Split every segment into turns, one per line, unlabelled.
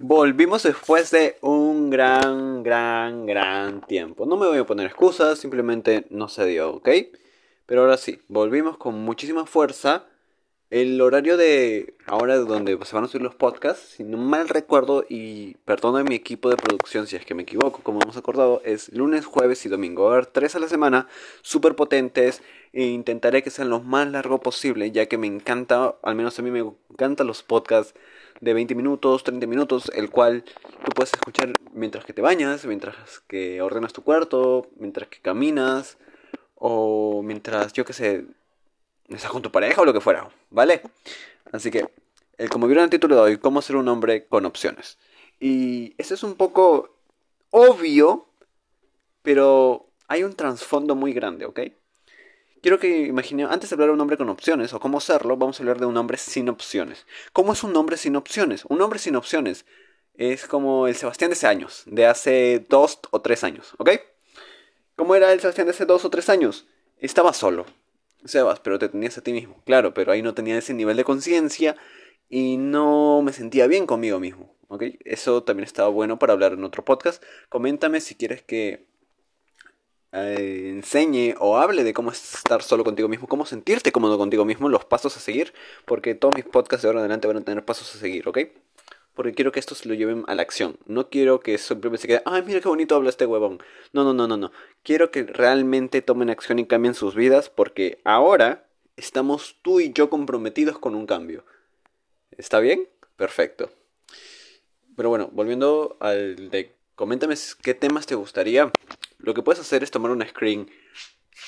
Volvimos después de un gran, gran, gran tiempo. No me voy a poner excusas, simplemente no se dio, ¿ok? Pero ahora sí, volvimos con muchísima fuerza. El horario de ahora donde se van a subir los podcasts, si no mal recuerdo, y perdona mi equipo de producción si es que me equivoco, como hemos acordado, es lunes, jueves y domingo. A haber tres a la semana, súper potentes, e intentaré que sean lo más largo posible, ya que me encanta, al menos a mí me encantan los podcasts de 20 minutos, 30 minutos, el cual tú puedes escuchar mientras que te bañas, mientras que ordenas tu cuarto, mientras que caminas, o mientras, yo qué sé, estás con tu pareja o lo que fuera, ¿vale? Así que, el, como vieron el título de hoy, cómo ser un hombre con opciones. Y eso es un poco obvio, pero hay un trasfondo muy grande, ¿ok? Quiero que imaginen, antes de hablar de un hombre con opciones o cómo serlo, vamos a hablar de un hombre sin opciones. ¿Cómo es un hombre sin opciones? Un hombre sin opciones es como el Sebastián de hace años, de hace dos o tres años, ¿ok? ¿Cómo era el Sebastián de hace dos o tres años? Estaba solo, Sebas, pero te tenías a ti mismo, claro, pero ahí no tenía ese nivel de conciencia y no me sentía bien conmigo mismo, ¿ok? Eso también estaba bueno para hablar en otro podcast. Coméntame si quieres que eh, enseñe o hable de cómo estar solo contigo mismo, cómo sentirte cómodo contigo mismo, los pasos a seguir, porque todos mis podcasts de ahora en adelante van a tener pasos a seguir, ¿ok? Porque quiero que estos lo lleven a la acción. No quiero que simplemente se quede, ay, mira qué bonito habla este huevón. No, no, no, no, no. Quiero que realmente tomen acción y cambien sus vidas, porque ahora estamos tú y yo comprometidos con un cambio. ¿Está bien? Perfecto. Pero bueno, volviendo al de coméntame qué temas te gustaría lo que puedes hacer es tomar un screen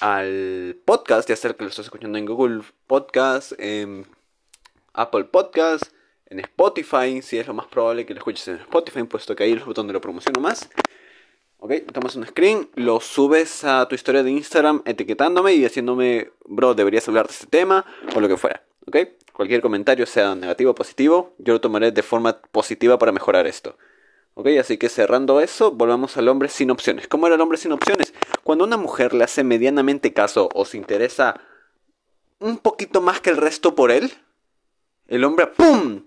al podcast, ya sea que lo estás escuchando en Google Podcast, en Apple Podcast, en Spotify, si es lo más probable que lo escuches en Spotify, puesto que ahí es el botón de lo promociono más. Ok, tomas un screen, lo subes a tu historia de Instagram etiquetándome y haciéndome, bro, deberías hablar de este tema o lo que fuera. Ok, cualquier comentario, sea negativo o positivo, yo lo tomaré de forma positiva para mejorar esto. Ok, así que cerrando eso, volvamos al hombre sin opciones. ¿Cómo era el hombre sin opciones? Cuando una mujer le hace medianamente caso o se interesa un poquito más que el resto por él, el hombre, ¡pum!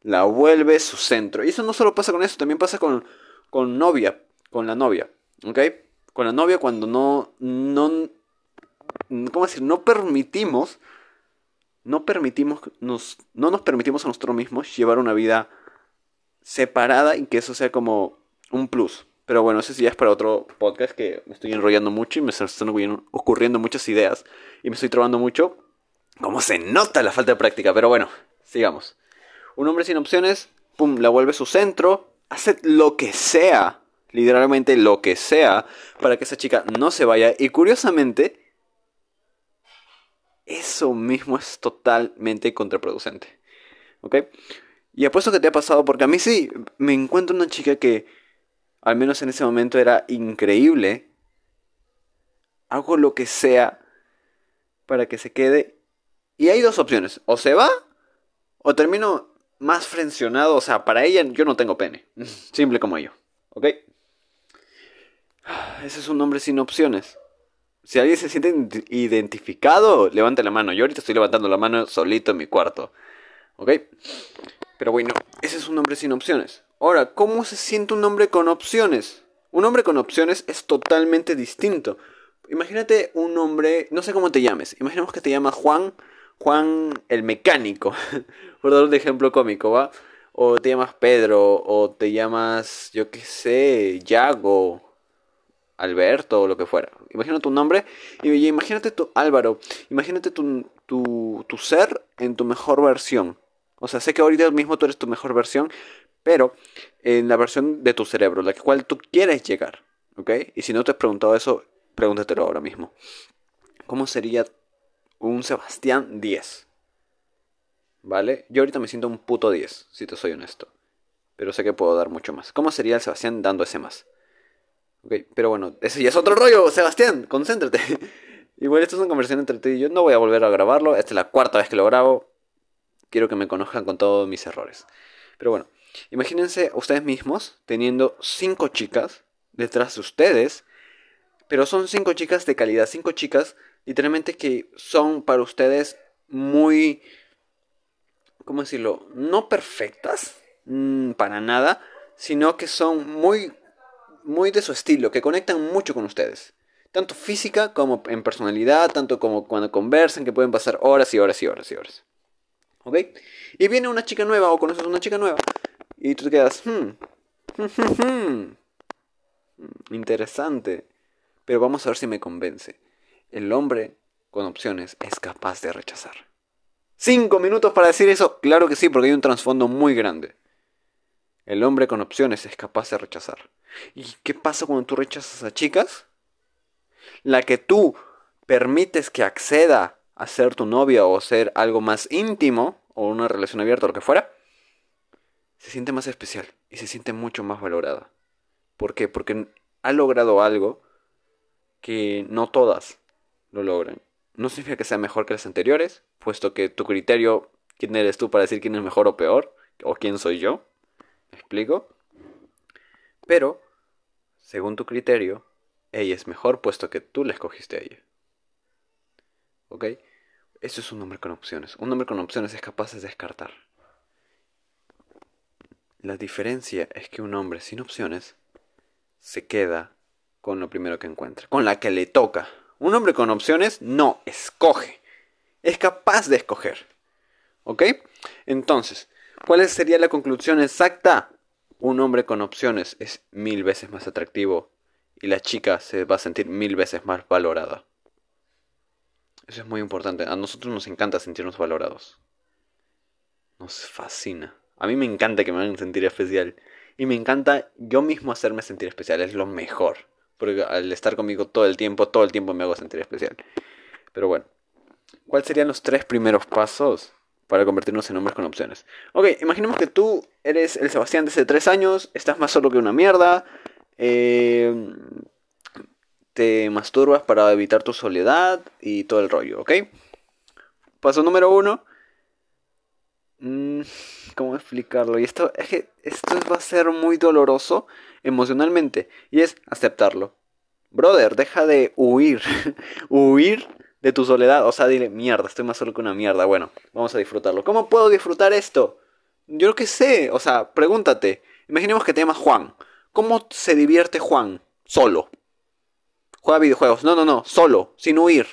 la vuelve su centro. Y eso no solo pasa con eso, también pasa con, con novia, con la novia, ¿ok? Con la novia cuando no, no, ¿cómo decir? No permitimos, no permitimos, nos, no nos permitimos a nosotros mismos llevar una vida separada y que eso sea como un plus. Pero bueno, ese sí ya es para otro podcast que me estoy enrollando mucho y me están ocurriendo muchas ideas y me estoy trabando mucho. Como se nota la falta de práctica, pero bueno, sigamos. Un hombre sin opciones, pum, la vuelve su centro, hace lo que sea, literalmente lo que sea, para que esa chica no se vaya. Y curiosamente, eso mismo es totalmente contraproducente. ¿Ok? Y apuesto que te ha pasado porque a mí sí, me encuentro una chica que, al menos en ese momento, era increíble. Hago lo que sea para que se quede. Y hay dos opciones, o se va o termino más frencionado. O sea, para ella yo no tengo pene. Simple como yo. ¿Ok? Ese es un hombre sin opciones. Si alguien se siente identificado, levante la mano. Yo ahorita estoy levantando la mano solito en mi cuarto. ¿Ok? Pero bueno, ese es un hombre sin opciones. Ahora, ¿cómo se siente un hombre con opciones? Un hombre con opciones es totalmente distinto. Imagínate un hombre, no sé cómo te llames, imaginemos que te llamas Juan, Juan el mecánico, por dar un ejemplo cómico, ¿va? O te llamas Pedro, o te llamas, yo qué sé, Yago, Alberto, o lo que fuera. Imagínate tu nombre y imagínate tu Álvaro, imagínate tu, tu, tu ser en tu mejor versión. O sea, sé que ahorita mismo tú eres tu mejor versión, pero en la versión de tu cerebro, la cual tú quieres llegar. ¿Ok? Y si no te has preguntado eso, pregúntatelo ahora mismo. ¿Cómo sería un Sebastián 10? ¿Vale? Yo ahorita me siento un puto 10, si te soy honesto. Pero sé que puedo dar mucho más. ¿Cómo sería el Sebastián dando ese más? Ok, pero bueno, ese ya es otro rollo, Sebastián, concéntrate. Igual esto es una conversación entre ti y yo. No voy a volver a grabarlo. Esta es la cuarta vez que lo grabo quiero que me conozcan con todos mis errores. Pero bueno, imagínense ustedes mismos teniendo cinco chicas detrás de ustedes, pero son cinco chicas de calidad, cinco chicas literalmente que son para ustedes muy, ¿cómo decirlo? No perfectas, mm, para nada, sino que son muy, muy de su estilo, que conectan mucho con ustedes. Tanto física como en personalidad, tanto como cuando conversan, que pueden pasar horas y horas y horas y horas. ¿Ok? Y viene una chica nueva o conoces una chica nueva y tú te quedas, hmm, interesante. Pero vamos a ver si me convence. El hombre con opciones es capaz de rechazar. ¿Cinco minutos para decir eso? Claro que sí, porque hay un trasfondo muy grande. El hombre con opciones es capaz de rechazar. ¿Y qué pasa cuando tú rechazas a chicas? La que tú permites que acceda a ser tu novia o ser algo más íntimo o una relación abierta o lo que fuera, se siente más especial y se siente mucho más valorada. ¿Por qué? Porque ha logrado algo que no todas lo logran. No significa que sea mejor que las anteriores, puesto que tu criterio, quién eres tú para decir quién es mejor o peor, o quién soy yo. ¿Me explico? Pero, según tu criterio, ella es mejor puesto que tú la escogiste a ella. ¿Ok? Eso es un hombre con opciones. Un hombre con opciones es capaz de descartar. La diferencia es que un hombre sin opciones se queda con lo primero que encuentra, con la que le toca. Un hombre con opciones no escoge, es capaz de escoger. ¿Ok? Entonces, ¿cuál sería la conclusión exacta? Un hombre con opciones es mil veces más atractivo y la chica se va a sentir mil veces más valorada. Eso es muy importante. A nosotros nos encanta sentirnos valorados. Nos fascina. A mí me encanta que me hagan sentir especial. Y me encanta yo mismo hacerme sentir especial. Es lo mejor. Porque al estar conmigo todo el tiempo, todo el tiempo me hago sentir especial. Pero bueno. ¿Cuáles serían los tres primeros pasos para convertirnos en hombres con opciones? Ok, imaginemos que tú eres el Sebastián de hace tres años, estás más solo que una mierda, eh, te masturbas para evitar tu soledad y todo el rollo, ¿ok? Paso número uno. Mm, ¿Cómo explicarlo? Y esto, es que esto va a ser muy doloroso emocionalmente. Y es aceptarlo. Brother, deja de huir. huir de tu soledad. O sea, dile, mierda, estoy más solo que una mierda. Bueno, vamos a disfrutarlo. ¿Cómo puedo disfrutar esto? Yo lo que sé. O sea, pregúntate. Imaginemos que te llamas Juan. ¿Cómo se divierte Juan? Solo. Juega videojuegos. No, no, no. Solo. Sin huir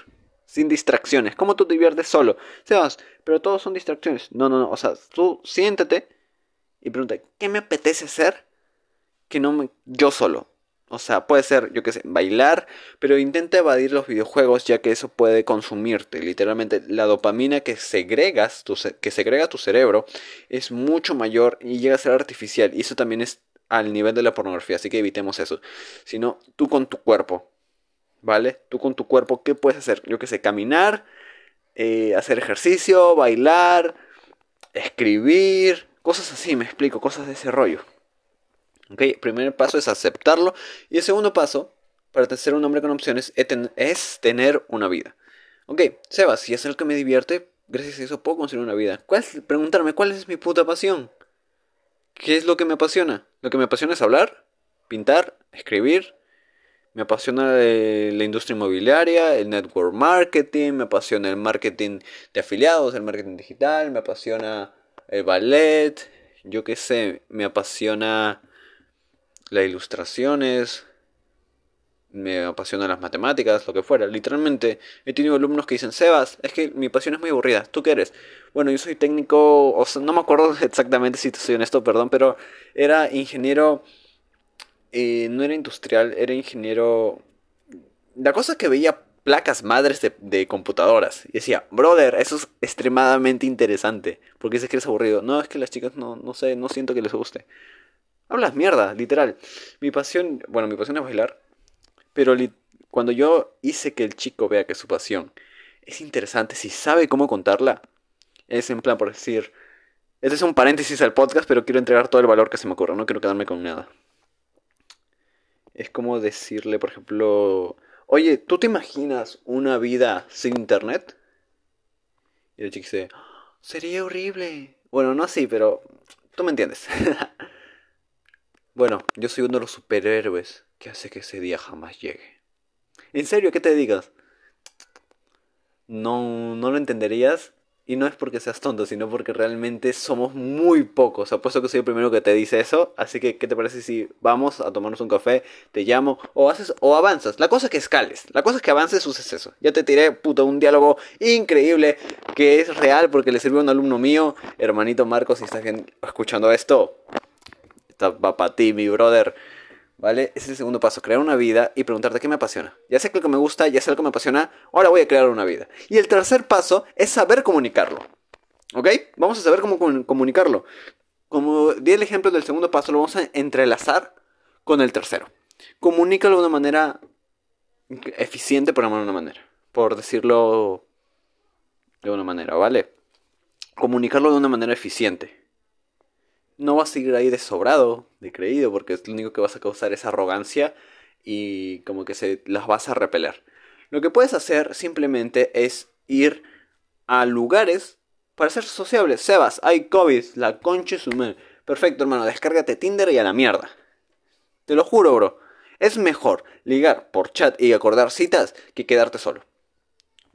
sin distracciones. ¿Cómo tú te diviertes solo? Sebas, pero todos son distracciones. No, no, no. O sea, tú siéntate y pregunta, ¿qué me apetece hacer? Que no me... yo solo. O sea, puede ser, yo qué sé, bailar, pero intenta evadir los videojuegos ya que eso puede consumirte. Literalmente, la dopamina que segregas, tu, que segrega tu cerebro es mucho mayor y llega a ser artificial. Y eso también es al nivel de la pornografía, así que evitemos eso. Sino tú con tu cuerpo, ¿vale? Tú con tu cuerpo, ¿qué puedes hacer? Yo qué sé, caminar, eh, hacer ejercicio, bailar, escribir, cosas así, me explico, cosas de ese rollo. ¿Ok? El primer paso es aceptarlo y el segundo paso, para ser un hombre con opciones, es tener una vida. Ok, Sebas, si es el que me divierte, gracias a eso puedo conseguir una vida. ¿Cuál preguntarme, ¿cuál es mi puta pasión? ¿Qué es lo que me apasiona? Lo que me apasiona es hablar, pintar, escribir, me apasiona la industria inmobiliaria, el network marketing, me apasiona el marketing de afiliados, el marketing digital, me apasiona el ballet, yo qué sé, me apasiona las ilustraciones, me apasiona las matemáticas, lo que fuera. Literalmente he tenido alumnos que dicen, Sebas, es que mi pasión es muy aburrida. ¿Tú qué eres? Bueno, yo soy técnico, o sea, no me acuerdo exactamente si te soy honesto, perdón, pero era ingeniero eh, no era industrial, era ingeniero. La cosa es que veía placas madres de, computadoras y decía, brother, eso es extremadamente interesante. porque dices que eres aburrido? No, es que las chicas no, no sé, no siento que les guste. Hablas mierda, literal. Mi pasión, bueno, mi pasión es bailar, pero cuando yo hice que el chico vea que su pasión es interesante, si sabe cómo contarla, es en plan por decir, este es un paréntesis al podcast, pero quiero entregar todo el valor que se me ocurra, no quiero quedarme con nada. Es como decirle, por ejemplo, oye, ¿tú te imaginas una vida sin internet? Y el chico dice, sería horrible. Bueno, no así, pero tú me entiendes. bueno, yo soy uno de los superhéroes que hace que ese día jamás llegue. ¿En serio? ¿Qué te digas? No, no lo entenderías Y no es porque seas tonto, sino porque realmente somos muy pocos. Apuesto que soy el primero que te dice eso. Así que, ¿qué te parece si vamos a tomarnos un café? Te llamo o haces o avanzas. La cosa es que escales. La cosa es que avances uses eso. Ya te tiré, puto, un diálogo increíble que es real porque le sirvió a un alumno mío. Hermanito Marcos, si estás escuchando esto, está para ti, mi brother. ¿Vale? Ese es el segundo paso, crear una vida y preguntarte qué me apasiona. Ya sé que lo que me gusta, ya sé lo que me apasiona, ahora voy a crear una vida. Y el tercer paso es saber comunicarlo. ¿Ok? Vamos a saber cómo comunicarlo. Como di el ejemplo del segundo paso, lo vamos a entrelazar con el tercero. Comunícalo de una manera eficiente, por una manera. Por decirlo de una manera, ¿vale? Comunicarlo de una manera eficiente no vas a seguir ahí de sobrado, de creído, porque es lo único que vas a causar es arrogancia y como que se las vas a repeler. Lo que puedes hacer simplemente es ir a lugares para ser sociables. Sebas, hay COVID, la concha su Perfecto, hermano, descárgate Tinder y a la mierda. Te lo juro, bro. Es mejor ligar por chat y acordar citas que quedarte solo.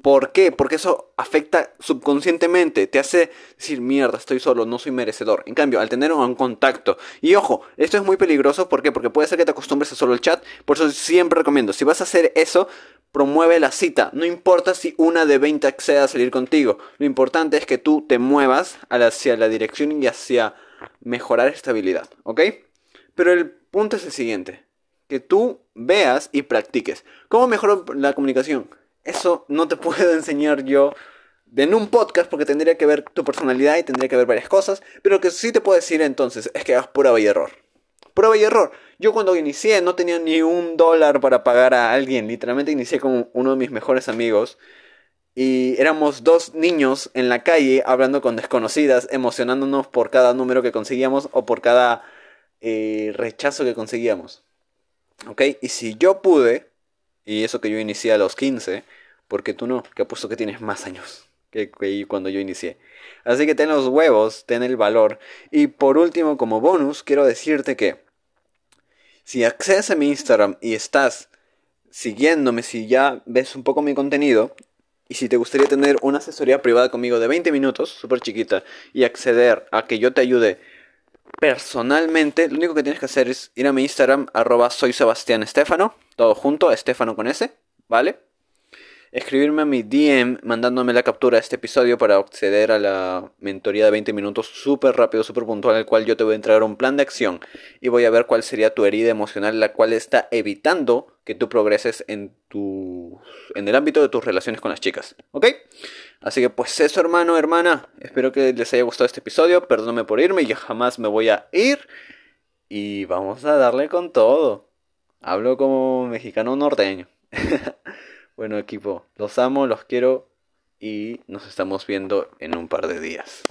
¿Por qué? Porque eso afecta subconscientemente, te hace decir, mierda, estoy solo, no soy merecedor. En cambio, al tener un contacto, y ojo, esto es muy peligroso, ¿por qué? Porque puede ser que te acostumbres a solo el chat, por eso siempre recomiendo, si vas a hacer eso, promueve la cita, no importa si una de 20 acceda a salir contigo, lo importante es que tú te muevas hacia la dirección y hacia mejorar estabilidad, ¿ok? Pero el punto es el siguiente, que tú veas y practiques. ¿Cómo mejoro la comunicación? Eso no te puedo enseñar yo en un podcast porque tendría que ver tu personalidad y tendría que ver varias cosas. Pero lo que sí te puedo decir entonces es que hagas prueba y error. Prueba y error. Yo cuando inicié no tenía ni un dólar para pagar a alguien. Literalmente inicié con uno de mis mejores amigos. Y éramos dos niños en la calle hablando con desconocidas, emocionándonos por cada número que conseguíamos o por cada eh, rechazo que conseguíamos. ¿Ok? Y si yo pude, y eso que yo inicié a los 15, porque tú no, que apuesto que tienes más años que, cuando yo inicié. Así que ten los huevos, ten el valor. Y por último, como bonus, quiero decirte que si accedes a mi Instagram y estás siguiéndome, si ya ves un poco mi contenido, y si te gustaría tener una asesoría privada conmigo de 20 minutos, súper chiquita, y acceder a que yo te ayude personalmente, lo único que tienes que hacer es ir a mi Instagram, arroba soy Sebastián Estefano, todo junto, Estefano con S, ¿vale? Escribirme a mi DM mandándome la captura de este episodio para acceder a la mentoría de 20 minutos súper rápido, súper puntual, en el cual yo te voy a entregar un plan de acción y voy a ver cuál sería tu herida emocional, la cual está evitando que tú progreses en, tu, en el ámbito de tus relaciones con las chicas, ¿ok? Así que pues eso hermano, hermana, espero que les haya gustado este episodio, perdóname por irme, yo jamás me voy a ir y vamos a darle con todo. Hablo como mexicano norteño. bueno equipo, los amo, los quiero y nos estamos viendo en un par de días.